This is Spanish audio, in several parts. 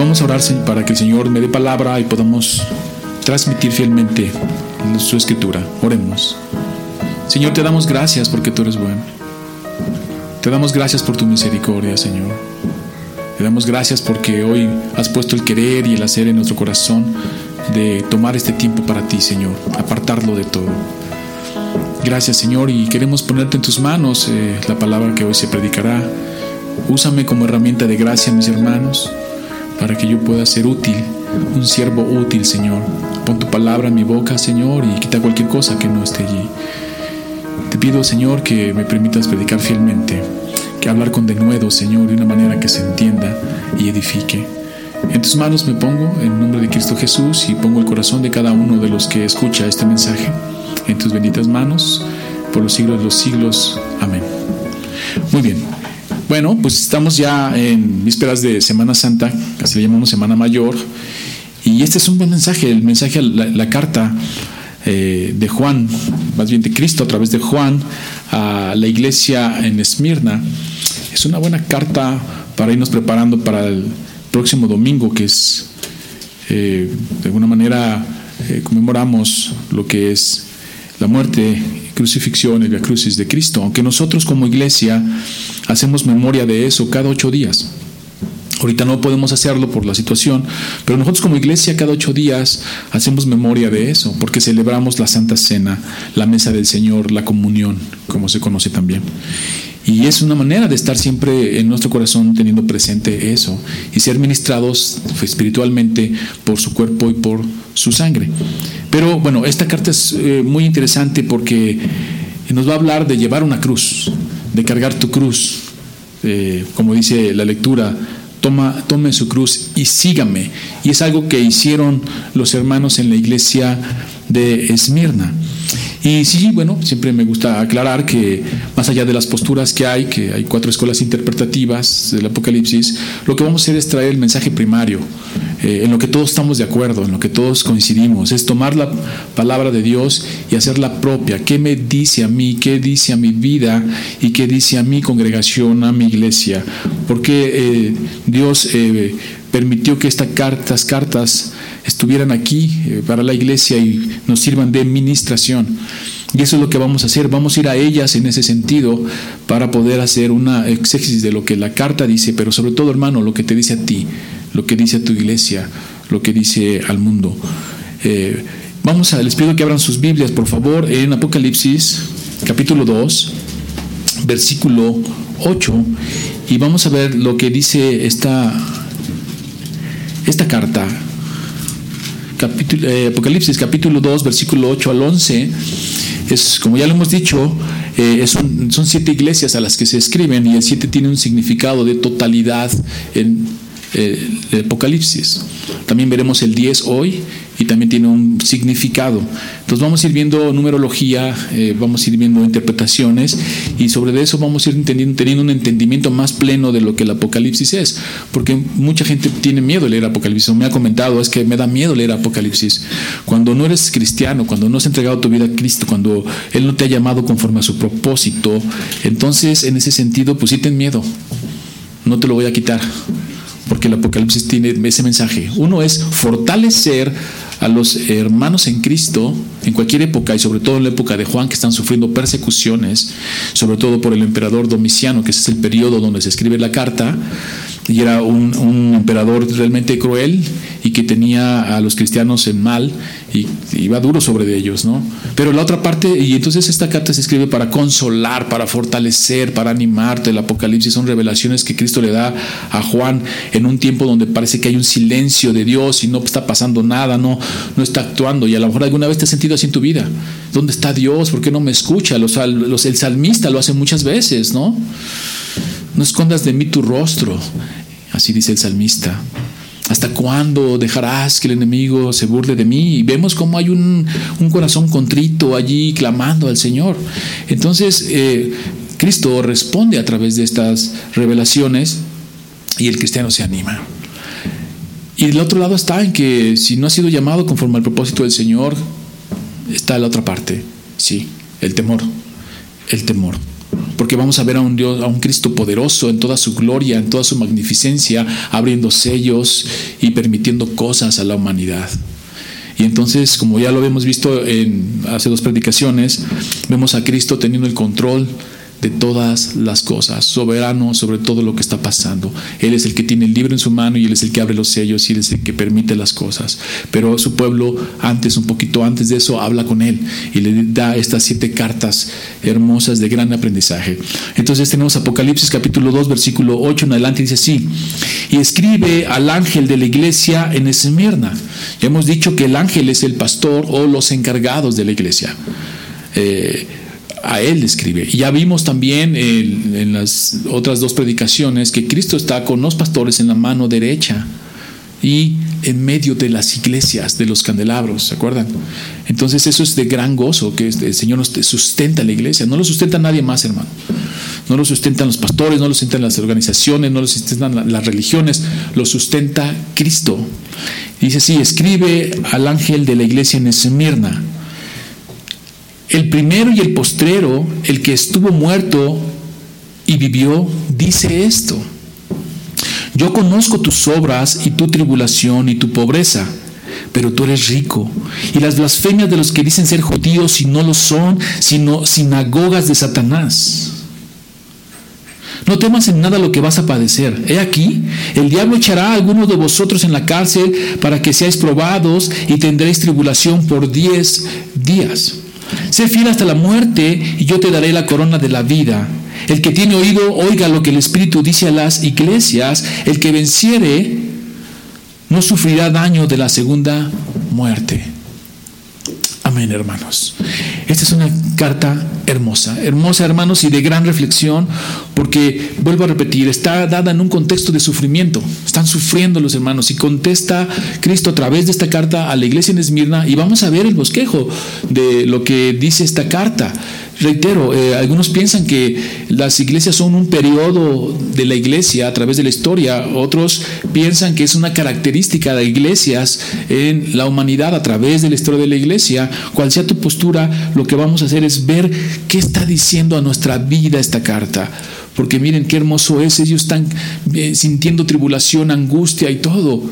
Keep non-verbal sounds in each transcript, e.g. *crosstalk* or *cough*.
Vamos a orar para que el Señor me dé palabra y podamos transmitir fielmente su escritura. Oremos. Señor, te damos gracias porque tú eres bueno. Te damos gracias por tu misericordia, Señor. Te damos gracias porque hoy has puesto el querer y el hacer en nuestro corazón de tomar este tiempo para ti, Señor, apartarlo de todo. Gracias, Señor, y queremos ponerte en tus manos eh, la palabra que hoy se predicará. Úsame como herramienta de gracia, mis hermanos para que yo pueda ser útil, un siervo útil, Señor. Pon tu palabra en mi boca, Señor, y quita cualquier cosa que no esté allí. Te pido, Señor, que me permitas predicar fielmente, que hablar con denuedo, Señor, de una manera que se entienda y edifique. En tus manos me pongo, en nombre de Cristo Jesús, y pongo el corazón de cada uno de los que escucha este mensaje. En tus benditas manos, por los siglos de los siglos. Amén. Muy bien. Bueno, pues estamos ya en vísperas de Semana Santa, así le llamamos Semana Mayor, y este es un buen mensaje, el mensaje, la, carta eh, de Juan, más bien de Cristo a través de Juan a la iglesia en Esmirna. Es una buena carta para irnos preparando para el próximo domingo, que es, eh, de alguna manera, eh, conmemoramos lo que es la muerte crucifixión, el Via Crucis de Cristo, aunque nosotros como iglesia hacemos memoria de eso cada ocho días. Ahorita no podemos hacerlo por la situación, pero nosotros como iglesia cada ocho días hacemos memoria de eso, porque celebramos la Santa Cena, la mesa del Señor, la comunión, como se conoce también. Y es una manera de estar siempre en nuestro corazón teniendo presente eso y ser ministrados espiritualmente por su cuerpo y por su sangre. Pero bueno, esta carta es eh, muy interesante porque nos va a hablar de llevar una cruz, de cargar tu cruz, eh, como dice la lectura, toma, tome su cruz y sígame. Y es algo que hicieron los hermanos en la iglesia de Esmirna. Y sí, bueno, siempre me gusta aclarar que más allá de las posturas que hay, que hay cuatro escuelas interpretativas del Apocalipsis, lo que vamos a hacer es traer el mensaje primario, eh, en lo que todos estamos de acuerdo, en lo que todos coincidimos, es tomar la palabra de Dios y hacerla propia. ¿Qué me dice a mí? ¿Qué dice a mi vida? ¿Y qué dice a mi congregación, a mi iglesia? Porque eh, Dios eh, permitió que estas cartas, cartas estuvieran aquí eh, para la iglesia y nos sirvan de ministración. Y eso es lo que vamos a hacer. Vamos a ir a ellas en ese sentido para poder hacer una exégesis de lo que la carta dice, pero sobre todo, hermano, lo que te dice a ti, lo que dice a tu iglesia, lo que dice al mundo. Eh, vamos a, les pido que abran sus Biblias, por favor, en Apocalipsis, capítulo 2, versículo 8, y vamos a ver lo que dice esta, esta carta eh, Apocalipsis capítulo 2, versículo 8 al 11, es, como ya lo hemos dicho, eh, son siete iglesias a las que se escriben y el siete tiene un significado de totalidad en eh, Apocalipsis. También veremos el 10 hoy y también tiene un significado. Entonces vamos a ir viendo numerología, eh, vamos a ir viendo interpretaciones y sobre eso vamos a ir entendiendo, teniendo un entendimiento más pleno de lo que el Apocalipsis es, porque mucha gente tiene miedo de leer Apocalipsis, me ha comentado, es que me da miedo leer Apocalipsis. Cuando no eres cristiano, cuando no has entregado tu vida a Cristo, cuando Él no te ha llamado conforme a su propósito, entonces en ese sentido, pues sí ten miedo, no te lo voy a quitar porque el Apocalipsis tiene ese mensaje. Uno es fortalecer a los hermanos en Cristo en cualquier época y sobre todo en la época de Juan que están sufriendo persecuciones, sobre todo por el emperador Domiciano, que ese es el periodo donde se escribe la carta, y era un, un emperador realmente cruel y que tenía a los cristianos en mal y iba duro sobre ellos, ¿no? Pero la otra parte, y entonces esta carta se escribe para consolar, para fortalecer, para animarte. El Apocalipsis son revelaciones que Cristo le da a Juan en un tiempo donde parece que hay un silencio de Dios y no está pasando nada, no, no está actuando. Y a lo mejor alguna vez te has sentido así en tu vida. ¿Dónde está Dios? ¿Por qué no me escucha? Los, los, el salmista lo hace muchas veces, ¿no? No escondas de mí tu rostro. Así dice el salmista. ¿Hasta cuándo dejarás que el enemigo se burle de mí? Y vemos cómo hay un, corazón contrito allí clamando al Señor. Entonces, eh, Cristo responde a través de estas revelaciones y el cristiano se anima. Y el otro lado está en que si no ha sido llamado conforme al propósito del Señor, está la otra parte, sí, el temor, el temor. Porque vamos a ver a un Dios, a un Cristo poderoso en toda su gloria, en toda su magnificencia, abriendo sellos y permitiendo cosas a la humanidad. Y entonces, como ya lo hemos visto en hace dos predicaciones, vemos a Cristo teniendo el control de todas las cosas, soberano sobre todo lo que está pasando. Él es el que tiene el libro en su mano y Él es el que abre los sellos y Él es el que permite las cosas. Pero su pueblo, antes, un poquito antes de eso, habla con Él y le da estas siete cartas hermosas de gran aprendizaje. Entonces tenemos Apocalipsis capítulo 2, versículo 8 en adelante, dice así, y escribe al ángel de la iglesia en Esmirna. Ya hemos dicho que el ángel es el pastor o los encargados de la iglesia. Eh, a Él escribe. Y ya vimos también en, las otras dos predicaciones que Cristo está con los pastores en la mano derecha y en medio de las iglesias, de los candelabros, ¿se acuerdan? Entonces eso es de gran gozo, que el Señor nos sustenta la iglesia, no lo sustenta nadie más, hermano. No lo sustentan los pastores, no lo sustentan las organizaciones, no lo sustentan las religiones, lo sustenta Cristo. Dice así, escribe al ángel de la iglesia en Esmirna el primero y el postrero, el que estuvo muerto y vivió, dice esto. Yo conozco tus obras y tu tribulación y tu pobreza, pero tú eres rico. Y las blasfemias de los que dicen ser judíos y no lo son, sino sinagogas de Satanás. No temas en nada lo que vas a padecer. He aquí, el diablo echará a algunos de vosotros en la cárcel para que seáis probados y tendréis tribulación por diez días. Sé fiel hasta la muerte y yo te daré la corona de la vida. El que tiene oído, oiga lo que el Espíritu dice a las iglesias. El que venciere no sufrirá daño de la segunda muerte. Amén, hermanos. Esta es una carta hermosa, hermosa, hermanos, y de gran reflexión, porque, vuelvo a repetir, está dada en un contexto de sufrimiento. Están sufriendo los hermanos y contesta Cristo a través de esta carta a la iglesia en Esmirna y vamos a ver el bosquejo de lo que dice esta carta. Reitero, eh, algunos piensan que las iglesias son un periodo de la iglesia a través de la historia, otros piensan que es una característica de iglesias en la humanidad a través de la historia de la iglesia. Cual sea tu postura, lo que vamos a hacer es ver qué está diciendo a nuestra vida esta carta. Porque miren qué hermoso es, ellos están eh, sintiendo tribulación, angustia y todo.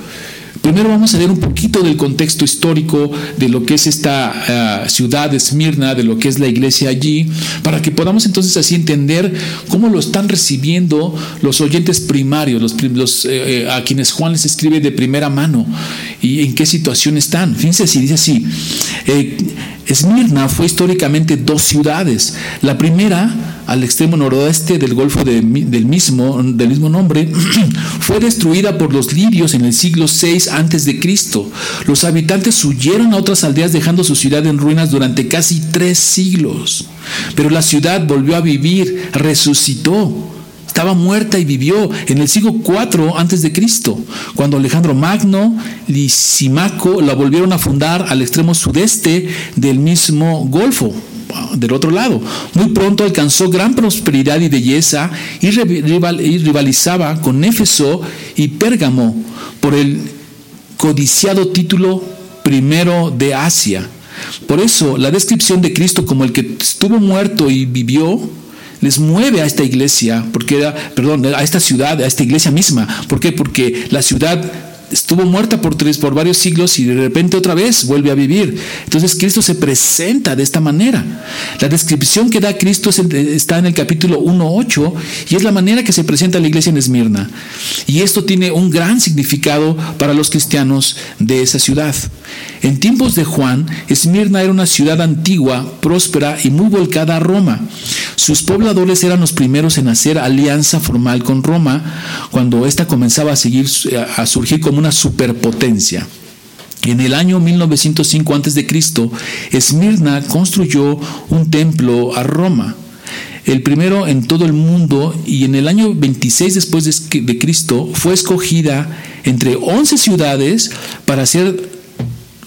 Primero vamos a ver un poquito del contexto histórico de lo que es esta uh, ciudad de Esmirna, de lo que es la iglesia allí, para que podamos entonces así entender cómo lo están recibiendo los oyentes primarios, eh, eh, a quienes Juan les escribe de primera mano y en qué situación están. Fíjense si dice así. Eh, Esmirna fue históricamente dos ciudades. La primera, al extremo noroeste del Golfo del, mismo, del mismo nombre, *clears throat* fue destruida por los lidios en el siglo VI a.C. Los habitantes huyeron a otras aldeas dejando su ciudad en ruinas durante casi tres siglos. Pero la ciudad volvió a vivir, resucitó estaba muerta y vivió en el siglo IV antes de Cristo, cuando Alejandro Magno, Lisimaco la volvieron a fundar al extremo sudeste del mismo Golfo, del otro lado. Muy pronto alcanzó gran prosperidad y belleza y, rivalizaba con Éfeso y Pérgamo por el codiciado título primero de Asia. Por eso la descripción de Cristo como el que estuvo muerto y vivió les mueve a esta iglesia, porque era, perdón, a esta ciudad, a esta iglesia misma. ¿Por qué? Porque la ciudad estuvo muerta por, tres, por varios siglos y de repente otra vez vuelve a vivir. Entonces Cristo se presenta de esta manera. La descripción que da Cristo está en el capítulo 1.8 y es la manera que se presenta la iglesia en Esmirna. Y esto tiene un gran significado para los cristianos de esa ciudad. En tiempos de Juan, Esmirna era una ciudad antigua, próspera y muy volcada a Roma. Sus pobladores eran los primeros en hacer alianza formal con Roma cuando ésta comenzaba a, seguir, a surgir como una superpotencia. En el año 1905 a.C., Esmirna construyó un templo a Roma, el primero en todo el mundo, y en el año 26 después de Cristo fue escogida entre 11 ciudades para ser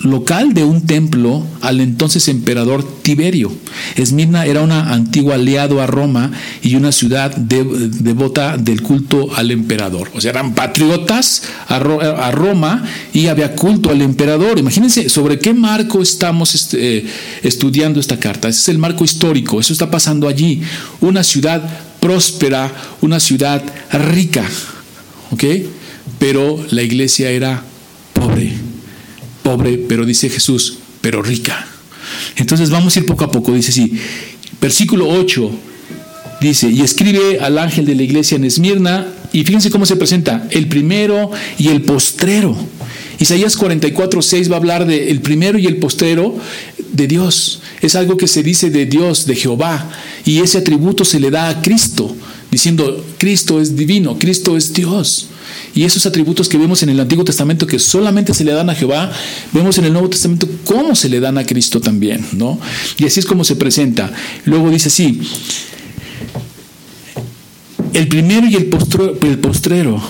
local de un templo al entonces emperador Tiberio. Esmirna era una antigua aliado a Roma y una ciudad devota del culto al emperador. O sea, eran patriotas a, Roma y había culto al emperador. Imagínense sobre qué marco estamos este, estudiando esta carta. Ese es el marco histórico, eso está pasando allí. Una ciudad próspera, una ciudad rica. ¿Ok? Pero la iglesia era pobre pobre, pero dice Jesús, pero rica. Entonces vamos a ir poco a poco, dice así, versículo 8, dice, y escribe al ángel de la iglesia en Esmirna, y fíjense cómo se presenta, el primero y el postrero. Isaías 44, 6 va a hablar de el primero y el postrero de Dios. Es algo que se dice de Dios, de Jehová, y ese atributo se le da a Cristo, diciendo, Cristo es divino, Cristo es Dios. Y esos atributos que vemos en el Antiguo Testamento que solamente se le dan a Jehová, vemos en el Nuevo Testamento cómo se le dan a Cristo también, ¿no? Y así es como se presenta. Luego dice así, el primero y el, el postrero,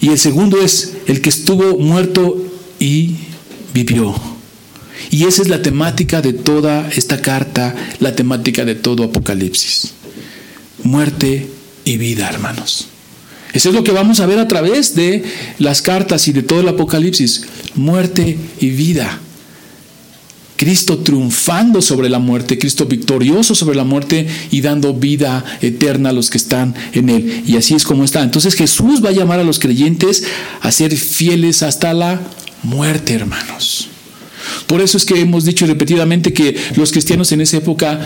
y el segundo es el que estuvo muerto y vivió. Y esa es la temática de toda esta carta, la temática de todo Apocalipsis. Muerte y vida, hermanos. Eso es lo que vamos a ver a través de las cartas y de todo el Apocalipsis. Muerte y vida. Cristo triunfando sobre la muerte, Cristo victorioso sobre la muerte y dando vida eterna a los que están en Él. Y así es como está. Entonces Jesús va a llamar a los creyentes a ser fieles hasta la muerte, hermanos. Por eso es que hemos dicho repetidamente que los cristianos en esa época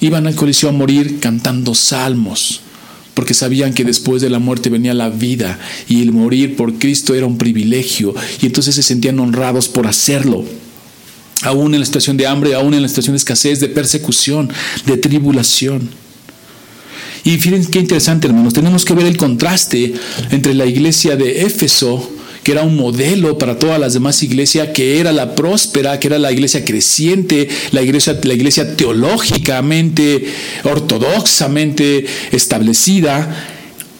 iban al coliseo a morir cantando salmos porque sabían que después de la muerte venía la vida y el morir por Cristo era un privilegio y entonces se sentían honrados por hacerlo. Aún en la situación de hambre, aún en la situación de escasez, de persecución, de tribulación. Y fíjense qué interesante, hermanos, tenemos que ver el contraste entre la iglesia de Éfeso que era un modelo para todas las demás iglesias, que era la próspera, que era la iglesia creciente, la iglesia, la iglesia teológicamente, ortodoxamente establecida,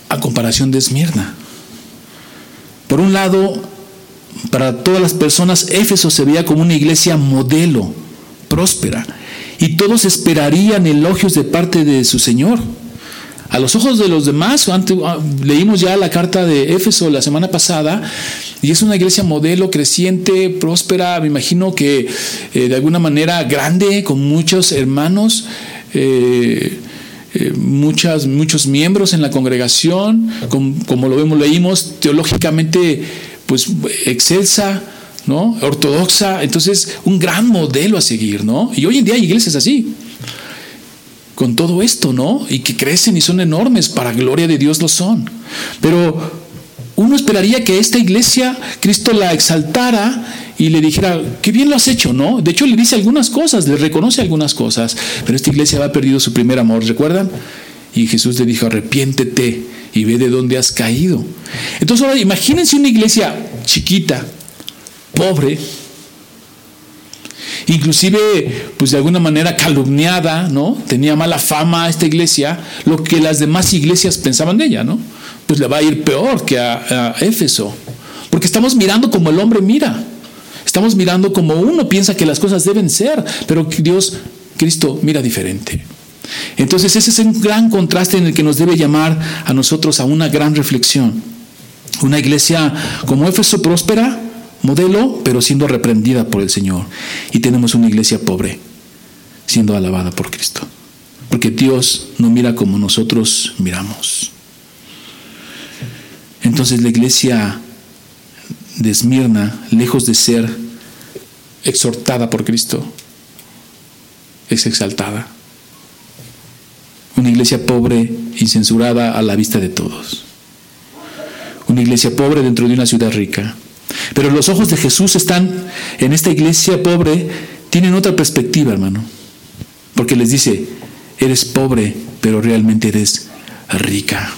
a comparación de Esmirna. Por un lado, para todas las personas, Éfeso se veía como una iglesia modelo, próspera, y todos esperarían elogios de parte de su Señor. A los ojos de los demás, ah, leímos ya la carta de Éfeso la semana pasada, y es una iglesia modelo, creciente, próspera, me imagino que eh, de alguna manera grande, con muchos hermanos. Eh, eh, muchas, muchos miembros en la congregación, como lo vemos, leímos, teológicamente, pues excelsa, ¿no? Ortodoxa, entonces un gran modelo a seguir, ¿no? Y hoy en día hay iglesias así con todo esto, ¿no? Y que crecen y son enormes, para gloria de Dios lo son. Pero uno esperaría que esta iglesia Cristo la exaltara y le dijera, qué bien lo has hecho, ¿no? De hecho le dice algunas cosas, le reconoce algunas cosas, pero esta iglesia ha perdido su primer amor, ¿recuerdan? Y Jesús le dijo, arrepiéntete y ve de dónde has caído. Entonces ahora imagínense una iglesia chiquita, pobre, inclusive pues de alguna manera calumniada, ¿no? Tenía mala fama esta iglesia, lo que las demás iglesias pensaban de ella, ¿no? Pues le va a ir peor que a, a Éfeso, porque estamos mirando como el hombre mira. Estamos mirando como uno piensa que las cosas deben ser, pero Dios, Cristo, mira diferente. Entonces ese es un gran contraste en el que nos debe llamar a nosotros a una gran reflexión. Una iglesia como Éfeso próspera, modelo, pero siendo reprendida por el Señor. Y tenemos una iglesia pobre, siendo alabada por Cristo. Porque Dios no mira como nosotros miramos. Entonces la iglesia de Esmirna, lejos de ser exhortada por Cristo, es exaltada. Una iglesia pobre y censurada a la vista de todos. Una iglesia pobre dentro de una ciudad rica. Pero los ojos de Jesús están en esta iglesia pobre, tienen otra perspectiva, hermano. Porque les dice, eres pobre, pero realmente eres rica.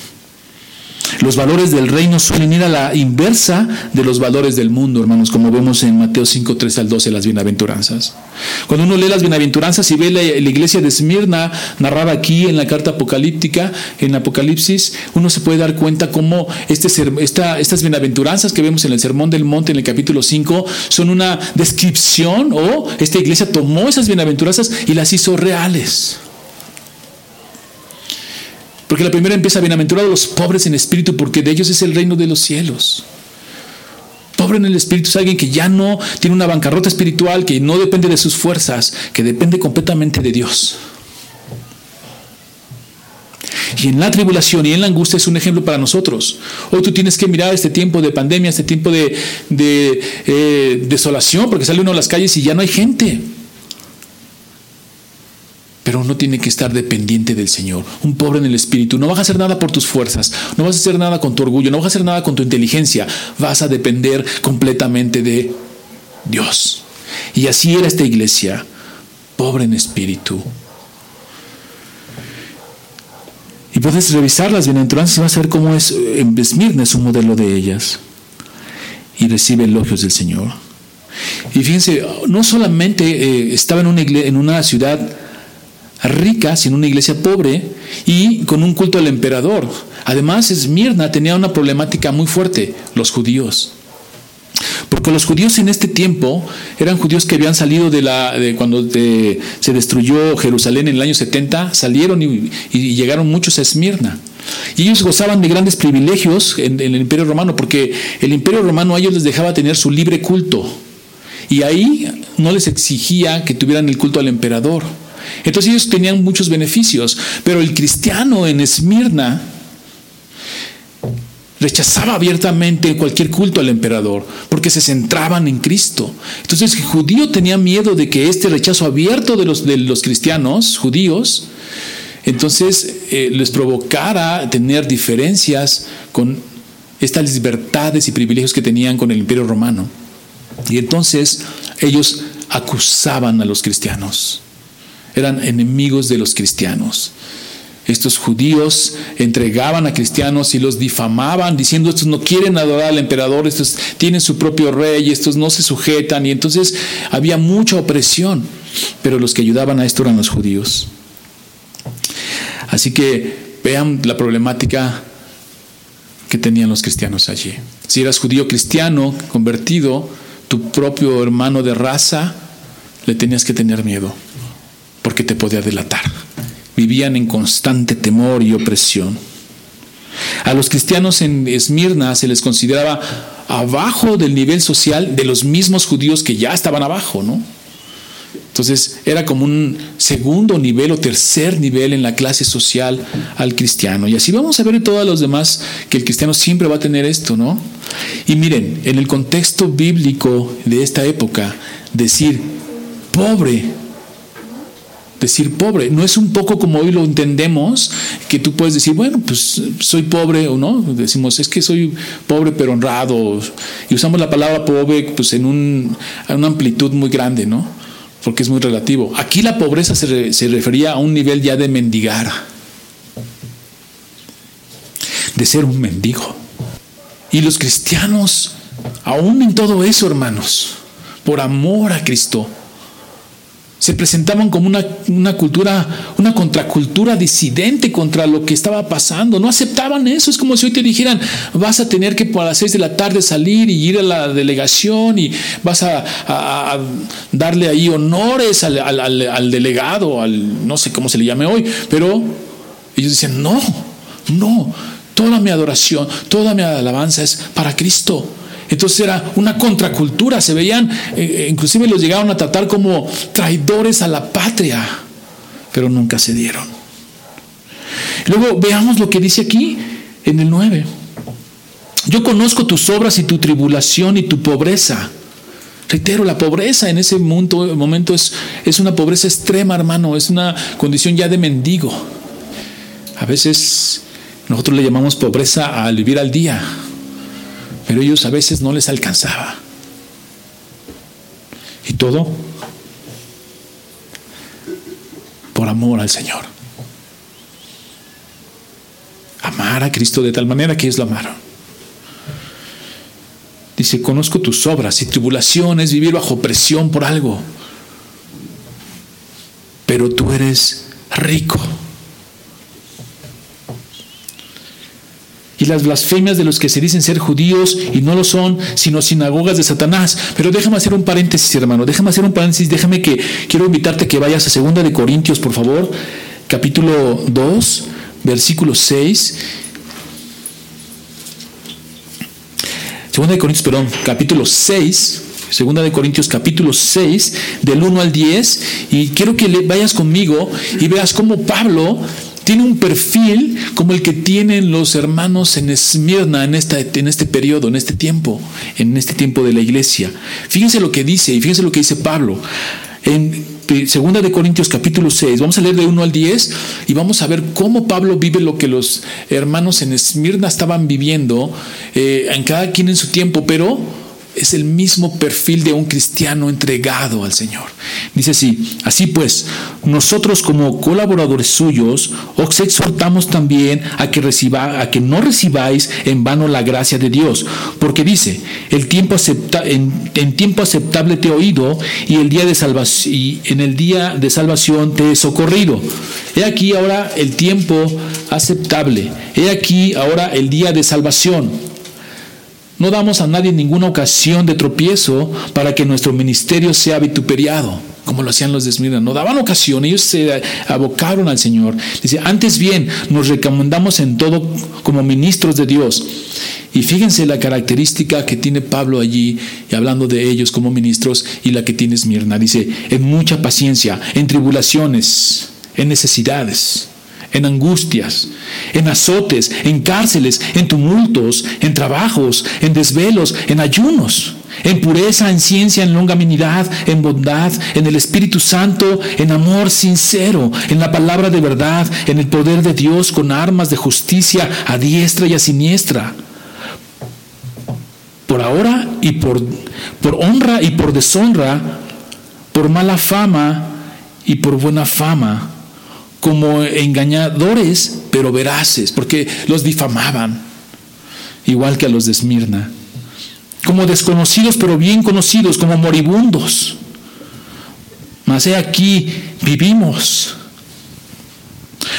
Los valores del reino suelen ir a la inversa de los valores del mundo, hermanos, como vemos en Mateo 5, 3 al 12, las bienaventuranzas. Cuando uno lee las bienaventuranzas y ve la, iglesia de Esmirna narrada aquí en la carta apocalíptica, en Apocalipsis, uno se puede dar cuenta cómo este, esta, estas bienaventuranzas que vemos en el Sermón del Monte, en el capítulo 5, son una descripción o esta iglesia tomó esas bienaventuranzas y las hizo reales. Porque la primera empieza, bienaventurados los pobres en espíritu, porque de ellos es el reino de los cielos. Pobre en el espíritu es alguien que ya no tiene una bancarrota espiritual, que no depende de sus fuerzas, que depende completamente de Dios. Y en la tribulación y en la angustia es un ejemplo para nosotros. Hoy tú tienes que mirar este tiempo de pandemia, este tiempo de, eh, desolación, porque sale uno a las calles y ya no hay gente pero uno tiene que estar dependiente del Señor. Un pobre en el espíritu. No vas a hacer nada por tus fuerzas, no vas a hacer nada con tu orgullo, no vas a hacer nada con tu inteligencia. Vas a depender completamente de Dios. Y así era esta iglesia, pobre en espíritu. Y puedes revisar las bienaventuranzas vas a ver cómo es en Esmirna es un modelo de ellas. Y recibe elogios del Señor. Y fíjense, no solamente eh, estaba en una, en una ciudad rica, sin una iglesia pobre y con un culto al emperador. Además, Esmirna tenía una problemática muy fuerte, los judíos. Porque los judíos en este tiempo eran judíos que habían salido de la de cuando se destruyó Jerusalén en el año 70, salieron y, llegaron muchos a Esmirna. Y ellos gozaban de grandes privilegios en, en, el Imperio Romano, porque el Imperio Romano a ellos les dejaba tener su libre culto. Y ahí no les exigía que tuvieran el culto al emperador. Entonces ellos tenían muchos beneficios, pero el cristiano en Esmirna rechazaba abiertamente cualquier culto al emperador, porque se centraban en Cristo. Entonces el judío tenía miedo de que este rechazo abierto de los, de los cristianos judíos, entonces eh, les provocara tener diferencias con estas libertades y privilegios que tenían con el imperio romano. Y entonces ellos acusaban a los cristianos eran enemigos de los cristianos. Estos judíos entregaban a cristianos y los difamaban diciendo estos no quieren adorar al emperador, estos tienen su propio rey, estos no se sujetan y entonces había mucha opresión, pero los que ayudaban a esto eran los judíos. Así que vean la problemática que tenían los cristianos allí. Si eras judío cristiano convertido, tu propio hermano de raza, le tenías que tener miedo porque te podía delatar. Vivían en constante temor y opresión. A los cristianos en Esmirna se les consideraba abajo del nivel social de los mismos judíos que ya estaban abajo, ¿no? Entonces era como un segundo nivel o tercer nivel en la clase social al cristiano. Y así vamos a ver en todos los demás que el cristiano siempre va a tener esto, ¿no? Y miren, en el contexto bíblico de esta época, decir pobre decir pobre. No es un poco como hoy lo entendemos, que tú puedes decir, bueno, pues soy pobre o no. Decimos, es que soy pobre pero honrado. Y usamos la palabra pobre pues en, un, una amplitud muy grande, ¿no? Porque es muy relativo. Aquí la pobreza se, se refería a un nivel ya de mendigar, de ser un mendigo. Y los cristianos, aún en todo eso, hermanos, por amor a Cristo, se presentaban como una, una, cultura, una contracultura disidente contra lo que estaba pasando. No aceptaban eso. Es como si hoy te dijeran, vas a tener que a las seis de la tarde salir y ir a la delegación y vas a, darle ahí honores al, al, delegado, al no sé cómo se le llame hoy. Pero ellos dicen, no, no, toda mi adoración, toda mi alabanza es para Cristo. Entonces era una contracultura, se veían, eh, eh, inclusive los llegaron a tratar como traidores a la patria, pero nunca se dieron. Luego veamos lo que dice aquí en el 9. Yo conozco tus obras y tu tribulación y tu pobreza. Reitero, la pobreza en ese momento es, es una pobreza extrema, hermano, es una condición ya de mendigo. A veces nosotros le llamamos pobreza al vivir al día pero ellos a veces no les alcanzaba. Y todo por amor al Señor. Amar a Cristo de tal manera que ellos lo amaron. Dice, conozco tus obras y tribulaciones, vivir bajo presión por algo. Pero tú eres rico. Y las blasfemias de los que se dicen ser judíos y no lo son, sino sinagogas de Satanás. Pero déjame hacer un paréntesis, hermano, déjame hacer un paréntesis, déjame que quiero invitarte que vayas a Segunda de Corintios, por favor, capítulo 2, versículo 6. Segunda de Corintios, perdón, capítulo 6, Segunda de Corintios capítulo 6, del 1 al 10, y quiero que vayas conmigo y veas cómo Pablo tiene un perfil como el que tienen los hermanos en Esmirna en, en este periodo, en este tiempo, en este tiempo de la iglesia. Fíjense lo que dice y fíjense lo que dice Pablo. En Segunda de Corintios capítulo 6, vamos a leer de 1 al 10 y vamos a ver cómo Pablo vive lo que los hermanos en Esmirna estaban viviendo, eh, en cada quien en su tiempo, pero es el mismo perfil de un cristiano entregado al Señor. Dice así, así pues, nosotros como colaboradores suyos os exhortamos también a que, reciba, a que no recibáis en vano la gracia de Dios, porque dice, el tiempo acepta, en, tiempo aceptable te he oído y, el día de salvación, y en el día de salvación te he socorrido. He aquí ahora el tiempo aceptable, he aquí ahora el día de salvación. No damos a nadie ninguna ocasión de tropiezo para que nuestro ministerio sea vituperiado, como lo hacían los de No daban ocasión, ellos se abocaron al Señor. Dice, antes bien, nos recomendamos en todo como ministros de Dios. Y fíjense la característica que tiene Pablo allí, y hablando de ellos como ministros, y la que tiene Esmirna. Dice, en mucha paciencia, en tribulaciones, en necesidades en angustias, en azotes, en cárceles, en tumultos, en trabajos, en desvelos, en ayunos, en pureza, en ciencia, en longanimidad, en bondad, en el Espíritu Santo, en amor sincero, en la palabra de verdad, en el poder de Dios con armas de justicia a diestra y a siniestra. Por ahora y por, por honra y por deshonra, por mala fama y por buena fama como engañadores, pero veraces, porque los difamaban, igual que a los de Esmirna, como desconocidos, pero bien conocidos, como moribundos. Mas he aquí vivimos,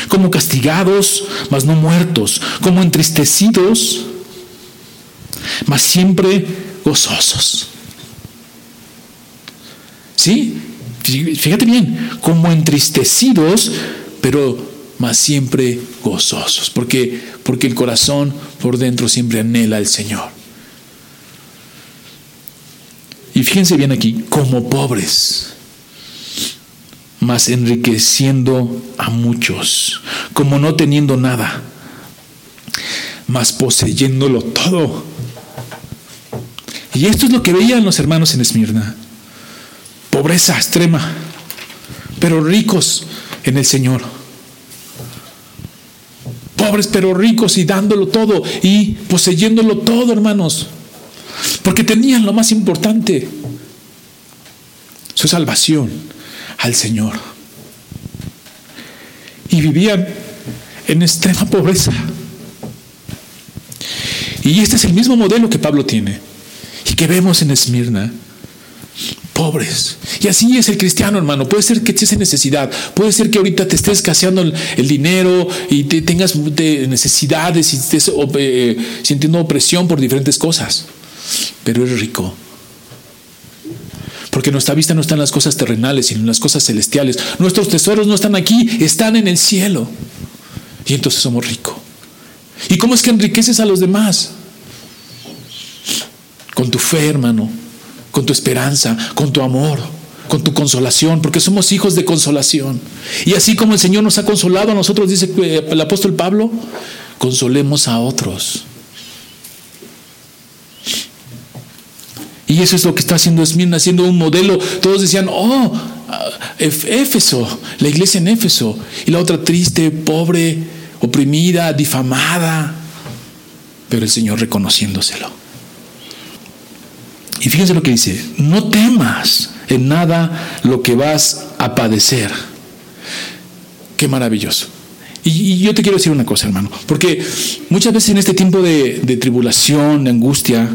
como castigados, mas no muertos, como entristecidos, mas siempre gozosos. ¿Sí? Fíjate bien, como entristecidos, pero más siempre gozosos, porque, porque el corazón por dentro siempre anhela al Señor. Y fíjense bien aquí, como pobres, mas enriqueciendo a muchos, como no teniendo nada, mas poseyéndolo todo. Y esto es lo que veían los hermanos en Esmirna. Pobreza extrema, pero ricos en el Señor. Pobres pero ricos y dándolo todo y poseyéndolo todo, hermanos. Porque tenían lo más importante, su salvación al Señor. Y vivían en extrema pobreza. Y este es el mismo modelo que Pablo tiene y que vemos en Esmirna pobres. Y así es el cristiano, hermano. Puede ser que estés en necesidad, puede ser que ahorita te estés escaseando el, dinero y te tengas necesidades y estés eh, sintiendo opresión por diferentes cosas, pero eres rico. Porque nuestra vista no está en las cosas terrenales, sino en las cosas celestiales. Nuestros tesoros no están aquí, están en el cielo. Y entonces somos ricos. ¿Y cómo es que enriqueces a los demás? Con tu fe, hermano con tu esperanza, con tu amor, con tu consolación, porque somos hijos de consolación. Y así como el Señor nos ha consolado a nosotros, dice el apóstol Pablo, consolemos a otros. Y eso es lo que está haciendo Esmirna, haciendo un modelo. Todos decían, oh, Éfeso, la iglesia en Éfeso. Y la otra triste, pobre, oprimida, difamada. Pero el Señor reconociéndoselo. Y fíjense lo que dice, no temas en nada lo que vas a padecer. Qué maravilloso. Y, yo te quiero decir una cosa, hermano, porque muchas veces en este tiempo de, tribulación, de angustia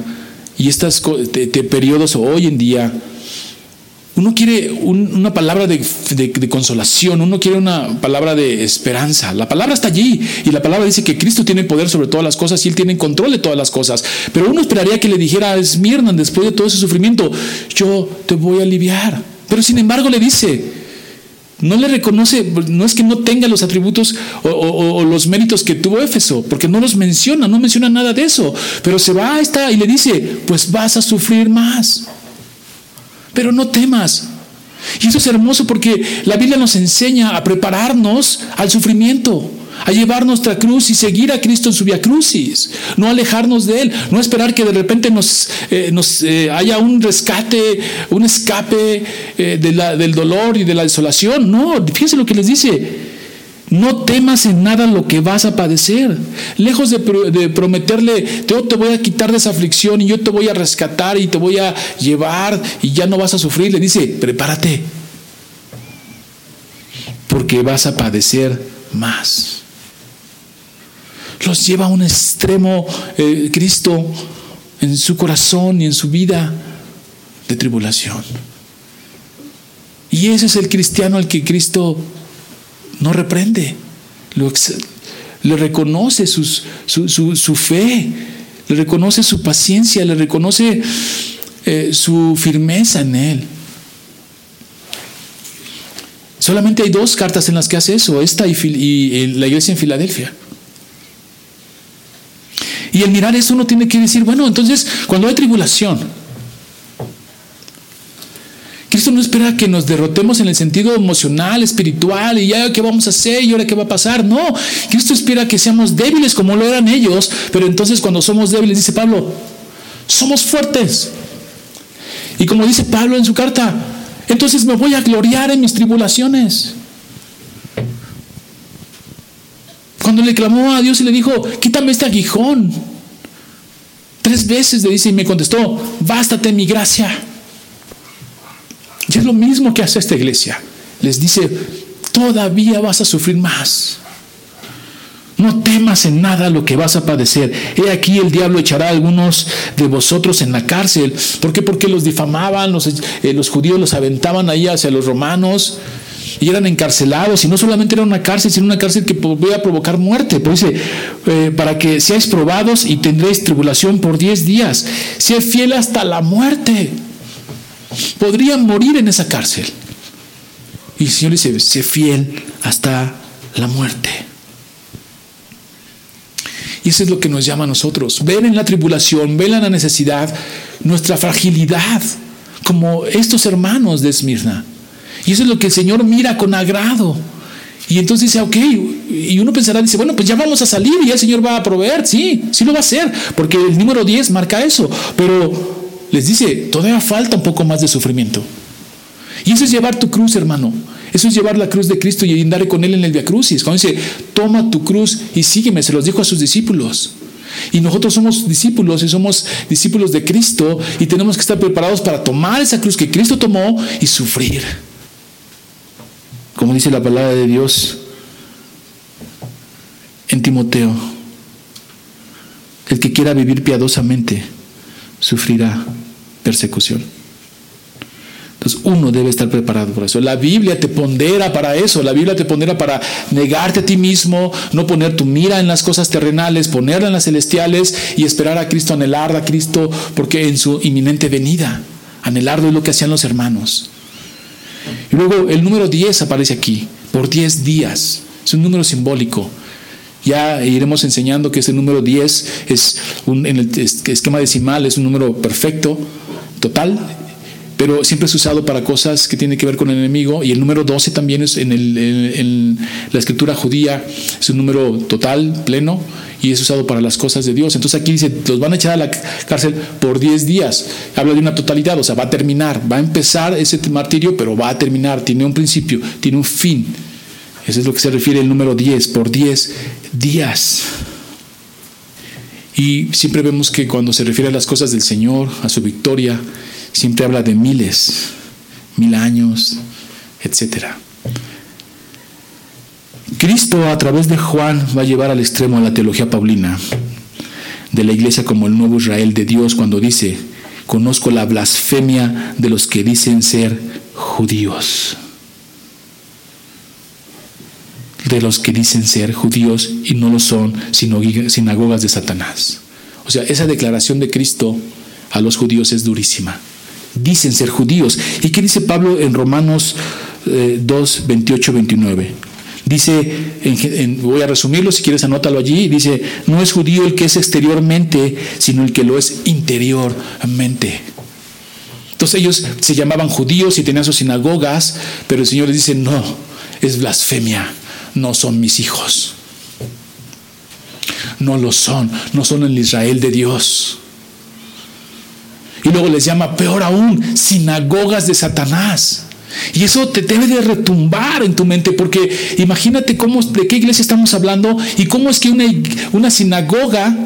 y estos periodos hoy en día, uno quiere una palabra de, consolación, uno quiere una palabra de esperanza. La palabra está allí y la palabra dice que Cristo tiene poder sobre todas las cosas y Él tiene control de todas las cosas. Pero uno esperaría que le dijera a Esmirna después de todo ese sufrimiento, yo te voy a aliviar. Pero sin embargo le dice, no le reconoce, no es que no tenga los atributos o, los méritos que tuvo Éfeso, porque no los menciona, no menciona nada de eso, pero se va a esta y le dice, pues vas a sufrir más, pero no temas. Y eso es hermoso porque la Biblia nos enseña a prepararnos al sufrimiento a llevar nuestra cruz y seguir a Cristo en su via crucis, no alejarnos de Él, no esperar que de repente nos, eh, eh, haya un rescate, un escape eh, del dolor y de la desolación. No, fíjense lo que les dice. No temas en nada lo que vas a padecer. Lejos de, prometerle, yo te voy a quitar de esa aflicción y yo te voy a rescatar y te voy a llevar y ya no vas a sufrir, le dice, prepárate. Porque vas a padecer más los lleva a un extremo eh, Cristo en su corazón y en su vida de tribulación. Y ese es el cristiano al que Cristo no reprende, le reconoce su, fe, le reconoce su paciencia, le reconoce eh, su firmeza en él. Solamente hay dos cartas en las que hace eso, esta y la iglesia en Filadelfia. Y el mirar eso uno tiene que decir, bueno, entonces cuando hay tribulación, Cristo no espera que nos derrotemos en el sentido emocional, espiritual, y ya qué vamos a hacer y ahora qué va a pasar. No, Cristo espera que seamos débiles como lo eran ellos, pero entonces cuando somos débiles, dice Pablo, somos fuertes. Y como dice Pablo en su carta, entonces me voy a gloriar en mis tribulaciones. Cuando le clamó a Dios y le dijo, quítame este aguijón. Tres veces le dice y me contestó, bástate mi gracia. Y es lo mismo que hace esta iglesia. Les dice, todavía vas a sufrir más. No temas en nada lo que vas a padecer. He aquí el diablo echará a algunos de vosotros en la cárcel. ¿Por qué? Porque los difamaban, los, eh, judíos los aventaban ahí hacia los romanos y eran encarcelados, y no solamente era una cárcel, sino una cárcel que podía provocar muerte. Dice, eh, para que seáis probados y tendréis tribulación por diez días, sé fiel hasta la muerte. Podrían morir en esa cárcel. Y el Señor dice, sé fiel hasta la muerte. Y eso es lo que nos llama a nosotros. Ver en la tribulación, ver en la necesidad, nuestra fragilidad, como estos hermanos de Esmirna. Y eso es lo que el Señor mira con agrado. Y entonces dice, ok, y uno pensará, dice, bueno, pues ya vamos a salir y el Señor va a proveer. Sí, sí lo va a hacer, porque el número 10 marca eso. Pero les dice, todavía falta un poco más de sufrimiento. Y eso es llevar tu cruz, hermano. Eso es llevar la cruz de Cristo y andar con Él en el Via Crucis. Cuando dice, toma tu cruz y sígueme, se los dijo a sus discípulos. Y nosotros somos discípulos y somos discípulos de Cristo y tenemos que estar preparados para tomar esa cruz que Cristo tomó y sufrir como dice la palabra de Dios en Timoteo, el que quiera vivir piadosamente sufrirá persecución. Entonces uno debe estar preparado por eso. La Biblia te pondera para eso. La Biblia te pondera para negarte a ti mismo, no poner tu mira en las cosas terrenales, ponerla en las celestiales y esperar a Cristo, anhelar a Cristo, porque en su inminente venida, anhelarlo es lo que hacían los hermanos. Y luego el número 10 aparece aquí, por 10 días. Es un número simbólico. Ya iremos enseñando que ese número 10 es un, en el esquema decimal es un número perfecto, total, pero siempre es usado para cosas que tienen que ver con el enemigo. Y el número 12 también es en, el, en la escritura judía, es un número total, pleno, y es usado para las cosas de Dios. Entonces aquí dice, los van a echar a la cárcel por 10 días. Habla de una totalidad, o sea, va a terminar, va a empezar ese martirio, pero va a terminar, tiene un principio, tiene un fin. Eso es lo que se refiere el número 10, por 10 días. Y siempre vemos que cuando se refiere a las cosas del Señor, a su victoria, siempre habla de miles, mil años, etcétera. Cristo a través de Juan va a llevar al extremo a la teología paulina de la iglesia como el nuevo Israel de Dios cuando dice, conozco la blasfemia de los que dicen ser judíos. De los que dicen ser judíos y no lo son, sino sinagogas de Satanás. O sea, esa declaración de Cristo a los judíos es durísima. Dicen ser judíos. ¿Y qué dice Pablo en Romanos 2, 28, 29? Dice, voy a resumirlo, si quieres anótalo allí, dice, no es judío el que es exteriormente, sino el que lo es interiormente. Entonces ellos se llamaban judíos y tenían sus sinagogas, pero el Señor les dice, no, es blasfemia, no son mis hijos. No lo son, no son el Israel de Dios. Y luego les llama, peor aún, sinagogas de Satanás. Y eso te debe de retumbar en tu mente, porque imagínate cómo, de qué iglesia estamos hablando y cómo es que una, una sinagoga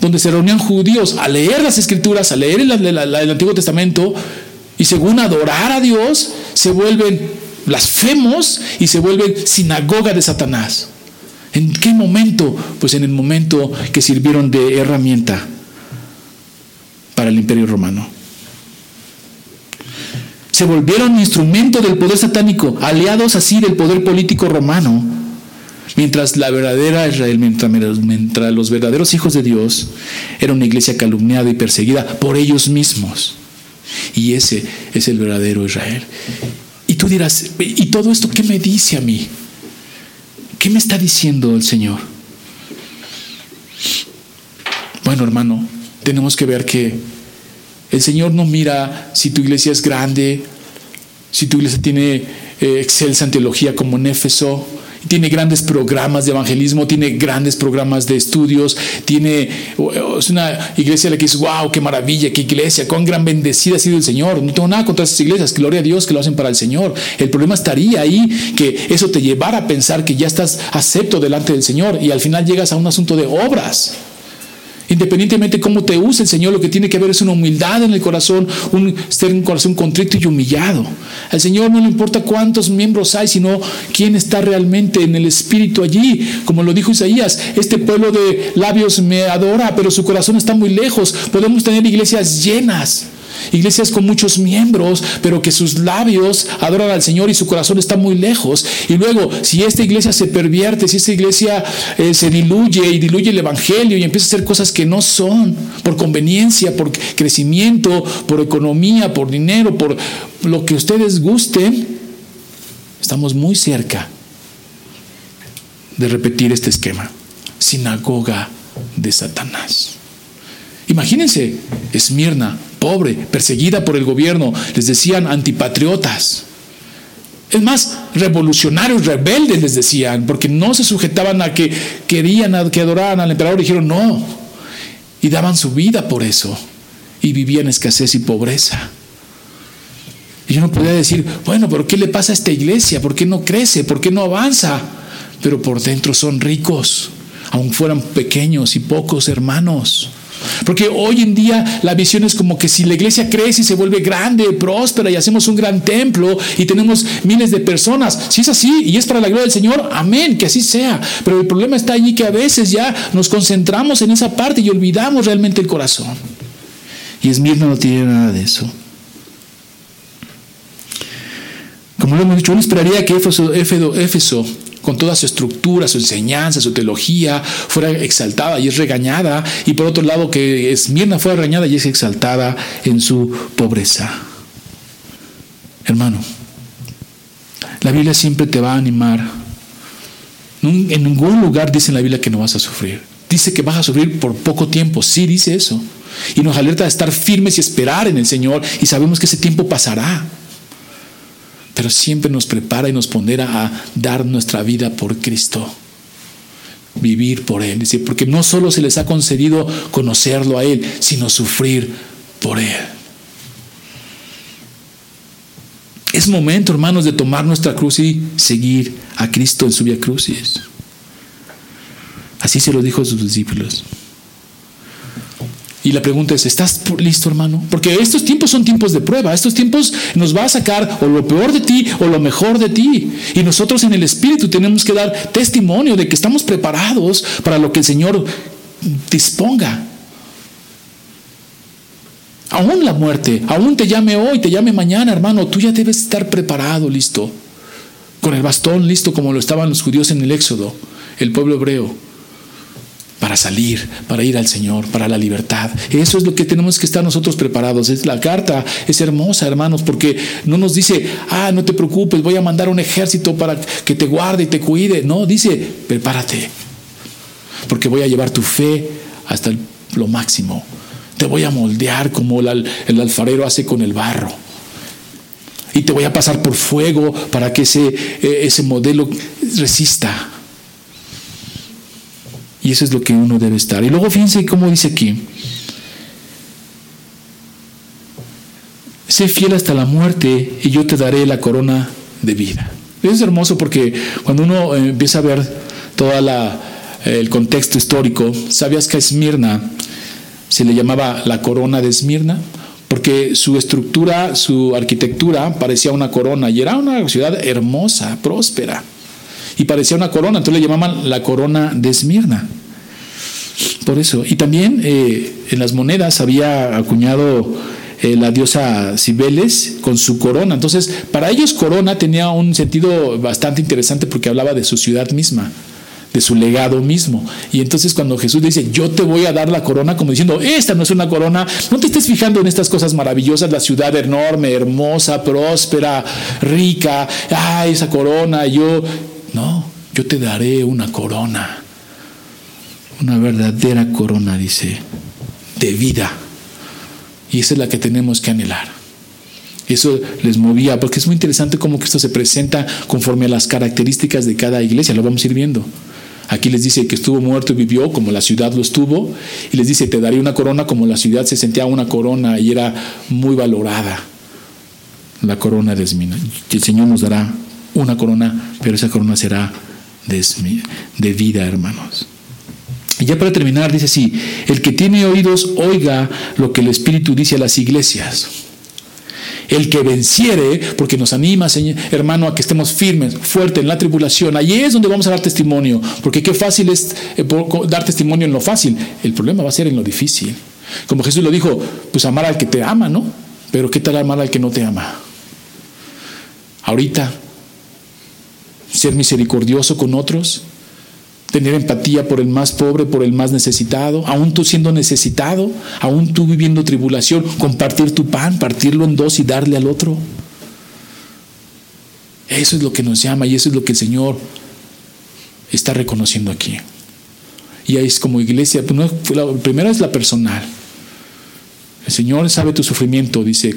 donde se reunían judíos a leer las escrituras, a leer el, el Antiguo Testamento y según adorar a Dios, se vuelven blasfemos y se vuelven sinagoga de Satanás. ¿En qué momento? Pues en el momento que sirvieron de herramienta para el imperio romano se volvieron instrumento del poder satánico, aliados así del poder político romano, mientras la verdadera Israel, mientras, los verdaderos hijos de Dios, era una iglesia calumniada y perseguida por ellos mismos. Y ese es el verdadero Israel. Y tú dirás, ¿y todo esto qué me dice a mí? ¿Qué me está diciendo el Señor? Bueno, hermano, tenemos que ver que el Señor no mira si tu iglesia es grande, si tu iglesia tiene eh, excelsa teología como en Éfeso, tiene grandes programas de evangelismo, tiene grandes programas de estudios, tiene, es una iglesia la que dice, wow, qué maravilla, qué iglesia, cuán gran bendecida ha sido el Señor. No tengo nada contra esas iglesias, gloria a Dios que lo hacen para el Señor. El problema estaría ahí que eso te llevara a pensar que ya estás acepto delante del Señor y al final llegas a un asunto de obras. Independientemente de cómo te use el Señor, lo que tiene que haber es una humildad en el corazón, un, ser un corazón contrito y humillado. Al Señor no le importa cuántos miembros hay, sino quién está realmente en el Espíritu allí. Como lo dijo Isaías, este pueblo de labios me adora, pero su corazón está muy lejos. Podemos tener iglesias llenas Iglesias con muchos miembros, pero que sus labios adoran al Señor y su corazón está muy lejos. Y luego, si esta iglesia se pervierte, si esta iglesia eh, se diluye y diluye el Evangelio y empieza a hacer cosas que no son, por conveniencia, por crecimiento, por economía, por dinero, por lo que ustedes gusten, estamos muy cerca de repetir este esquema. Sinagoga de Satanás. Imagínense, Esmirna, pobre, perseguida por el gobierno, les decían antipatriotas. Es más, revolucionarios, rebeldes les decían, porque no se sujetaban a que querían, a que adoraran al emperador, dijeron no. Y daban su vida por eso. Y vivían escasez y pobreza. Y yo no podía decir, bueno, pero ¿qué le pasa a esta iglesia? ¿Por qué no crece? ¿Por qué no avanza? Pero por dentro son ricos, aun fueran pequeños y pocos hermanos. Porque hoy en día la visión es como que si la iglesia crece y se vuelve grande, próspera y hacemos un gran templo y tenemos miles de personas, si es así y es para la gloria del Señor, amén, que así sea. Pero el problema está allí que a veces ya nos concentramos en esa parte y olvidamos realmente el corazón. Y Esmirna no tiene nada de eso. Como lo hemos dicho, uno esperaría que Éfeso, Éfeso con toda su estructura, su enseñanza, su teología, fuera exaltada y es regañada, y por otro lado que Esmirna fuera regañada y es exaltada en su pobreza. Hermano, la Biblia siempre te va a animar. En ningún lugar dice en la Biblia que no vas a sufrir. Dice que vas a sufrir por poco tiempo, sí dice eso. Y nos alerta a estar firmes y esperar en el Señor y sabemos que ese tiempo pasará pero siempre nos prepara y nos pondera a dar nuestra vida por Cristo. Vivir por Él. Porque no solo se les ha concedido conocerlo a Él, sino sufrir por Él. Es momento, hermanos, de tomar nuestra cruz y seguir a Cristo en su via crucis. Así se lo dijo a sus discípulos. Y la pregunta es, ¿estás listo, hermano? Porque estos tiempos son tiempos de prueba. Estos tiempos nos va a sacar o lo peor de ti o lo mejor de ti. Y nosotros en el Espíritu tenemos que dar testimonio de que estamos preparados para lo que el Señor disponga. Aún la muerte, aún te llame hoy, te llame mañana, hermano, tú ya debes estar preparado, listo. Con el bastón listo como lo estaban los judíos en el Éxodo, el pueblo hebreo para salir, para ir al Señor, para la libertad. Eso es lo que tenemos que estar nosotros preparados. Es la carta es hermosa, hermanos, porque no nos dice, ah, no te preocupes, voy a mandar un ejército para que te guarde y te cuide. No, dice, prepárate, porque voy a llevar tu fe hasta lo máximo. Te voy a moldear como el, el alfarero hace con el barro. Y te voy a pasar por fuego para que ese, eh, ese modelo resista. Y eso es lo que uno debe estar. Y luego fíjense cómo dice aquí. Sé fiel hasta la muerte y yo te daré la corona de vida. Es hermoso porque cuando uno eh, empieza a ver todo el contexto histórico, ¿sabías que a Esmirna se le llamaba la corona de Esmirna? Porque su estructura, su arquitectura parecía una corona y era una ciudad hermosa, próspera y parecía una corona, entonces le llamaban la corona de Esmirna. Por eso. Y también eh, en las monedas había acuñado eh, la diosa Cibeles con su corona. Entonces, para ellos corona tenía un sentido bastante interesante porque hablaba de su ciudad misma de su legado mismo. Y entonces cuando Jesús dice, yo te voy a dar la corona, como diciendo, esta no es una corona, no te estés fijando en estas cosas maravillosas, la ciudad enorme, hermosa, próspera, rica, ah, esa corona, yo, no, yo te daré una corona, una verdadera corona, dice, de vida. Y esa es la que tenemos que anhelar. Eso les movía, porque es muy interesante cómo esto se presenta conforme a las características de cada iglesia, lo vamos a ir viendo. Aquí les dice que estuvo muerto y vivió como la ciudad lo estuvo, y les dice, te daré una corona como la ciudad se sentía una corona y era muy valorada. La corona de Esmina. El Señor nos dará una corona, pero esa corona será de, vida, hermanos. Y ya para terminar, dice así, el que tiene oídos, oiga lo que el Espíritu dice a las iglesias. El que venciere, porque nos anima, hermano, a que estemos firmes, fuertes en la tribulación. Allí es donde vamos a dar testimonio, porque qué fácil es eh, dar testimonio en lo fácil. El problema va a ser en lo difícil. Como Jesús lo dijo, pues amar al que te ama, ¿no? Pero ¿qué tal amar al que no te ama? Ahorita ser misericordioso con otros, tener empatía por el más pobre, por el más necesitado, aún tú siendo necesitado, aún tú viviendo tribulación, compartir tu pan, partirlo en dos y darle al otro. Eso es lo que nos llama y eso es lo que el Señor está reconociendo aquí. Y ahí es como iglesia, pues la primera es la personal. El Señor sabe tu sufrimiento, dice,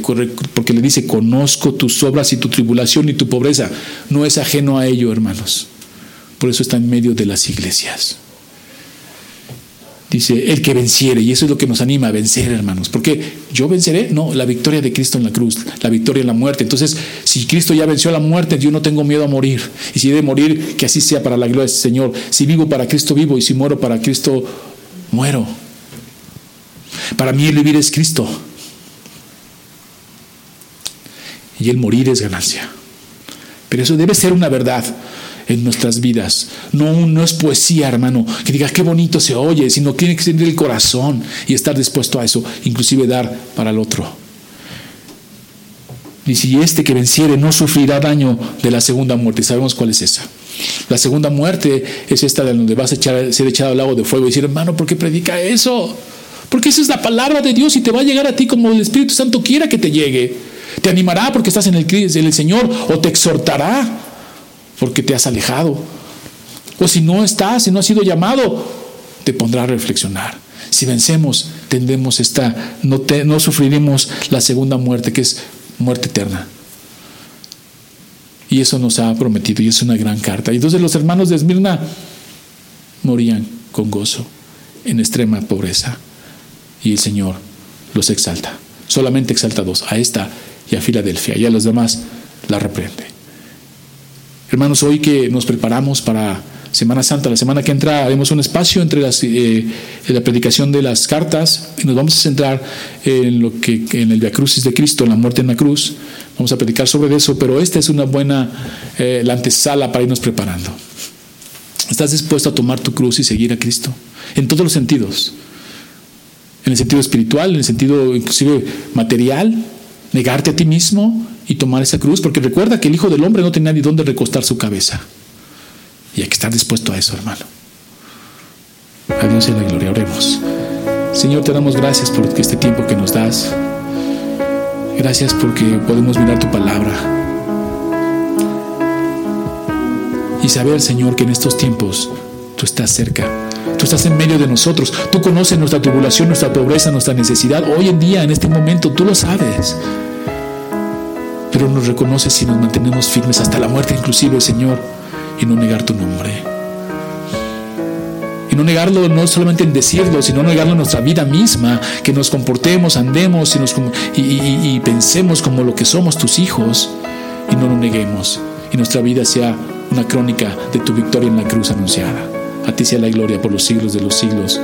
porque le dice, conozco tus obras y tu tribulación y tu pobreza. No es ajeno a ello, hermanos. Por eso está en medio de las iglesias. Dice, el que venciere, y eso es lo que nos anima a vencer, hermanos. Porque yo venceré, no, la victoria de Cristo en la cruz, la victoria en la muerte. Entonces, si Cristo ya venció la muerte, yo no tengo miedo a morir. Y si he de morir, que así sea para la gloria del Señor. Si vivo para Cristo, vivo, y si muero para Cristo, muero. Para mí el vivir es Cristo. Y el morir es ganancia. Pero eso debe ser una verdad en nuestras vidas. No, no es poesía, hermano, que diga qué bonito se oye, sino tiene que ser el corazón y estar dispuesto a eso, inclusive dar para el otro. Y si este que venciere no sufrirá daño de la segunda muerte, sabemos cuál es esa. La segunda muerte es esta de donde vas a ser echado al lago de fuego y decir, hermano, ¿por qué predica eso? Porque esa es la palabra de Dios y te va a llegar a ti como el Espíritu Santo quiera que te llegue. Te animará porque estás en el, en el Señor o te exhortará porque te has alejado. O si no estás, si no has sido llamado, te pondrá a reflexionar. Si vencemos, tendremos esta, no, no sufriremos la segunda muerte, que es muerte eterna. Y eso nos ha prometido y es una gran carta. Y entonces los hermanos de Esmirna morían con gozo en extrema pobreza y el Señor los exalta. Solamente exalta dos, a esta y a Filadelfia, y a los demás la reprende. Hermanos, hoy que nos preparamos para Semana Santa, la semana que entra haremos un espacio entre eh, la predicación de las cartas y nos vamos a centrar en lo que en el Via Crucis de Cristo, en la muerte en la cruz. Vamos a predicar sobre eso, pero esta es una buena eh, la antesala para irnos preparando. ¿Estás dispuesto a tomar tu cruz y seguir a Cristo? En todos los sentidos. En el sentido espiritual, en el sentido inclusive material, negarte a ti mismo y tomar esa cruz, porque recuerda que el Hijo del Hombre no tenía ni dónde recostar su cabeza. Y hay que estar dispuesto a eso, hermano. A Dios y la gloria, oremos. Señor, te damos gracias por este tiempo que nos das. Gracias porque podemos mirar tu palabra. Y saber, Señor, que en estos tiempos tú estás cerca. Tú estás en medio de nosotros. Tú conoces nuestra tribulación, nuestra pobreza, nuestra necesidad. Hoy en día, en este momento, tú lo sabes pero nos reconoces si nos mantenemos firmes hasta la muerte, inclusive, Señor, y no negar tu nombre. Y no negarlo no solamente en decirlo, sino negarlo en nuestra vida misma, que nos comportemos, andemos y, y, pensemos como lo que somos tus hijos, y no lo neguemos, y nuestra vida sea una crónica de tu victoria en la cruz anunciada. A ti sea la gloria por los siglos de los siglos.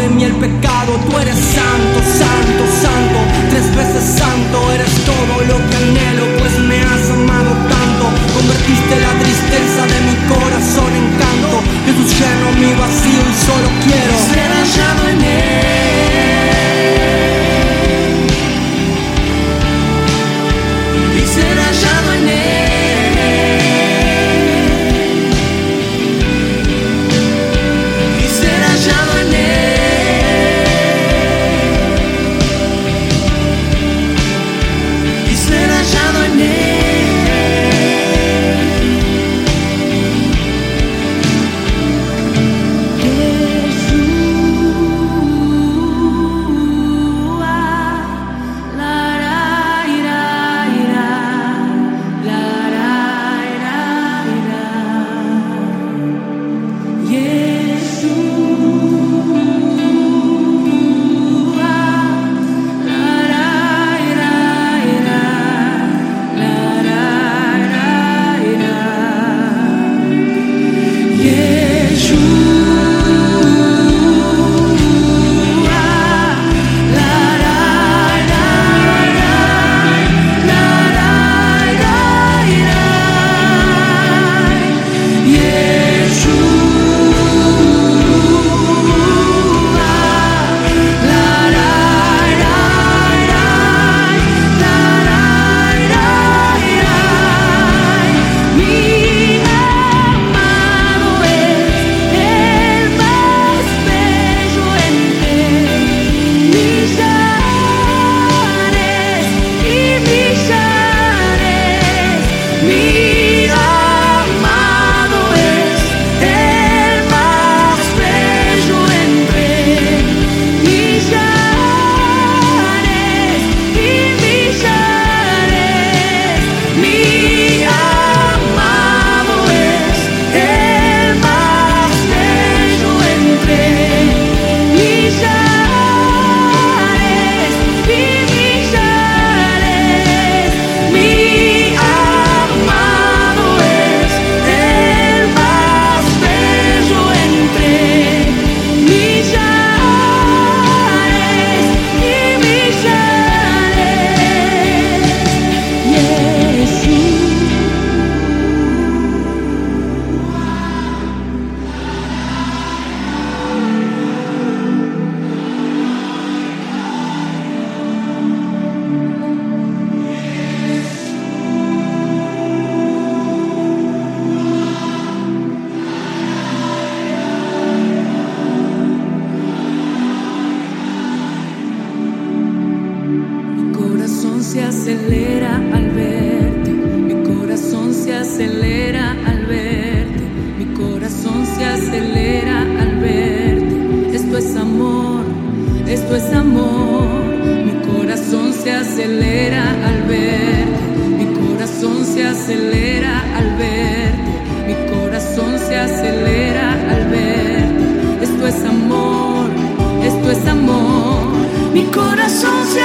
de mí el pecado. Tú eres santo, santo, santo, tres veces santo eres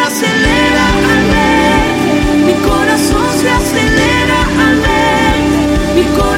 acelera al ver, mi corazón se acelera al ver, mi corazón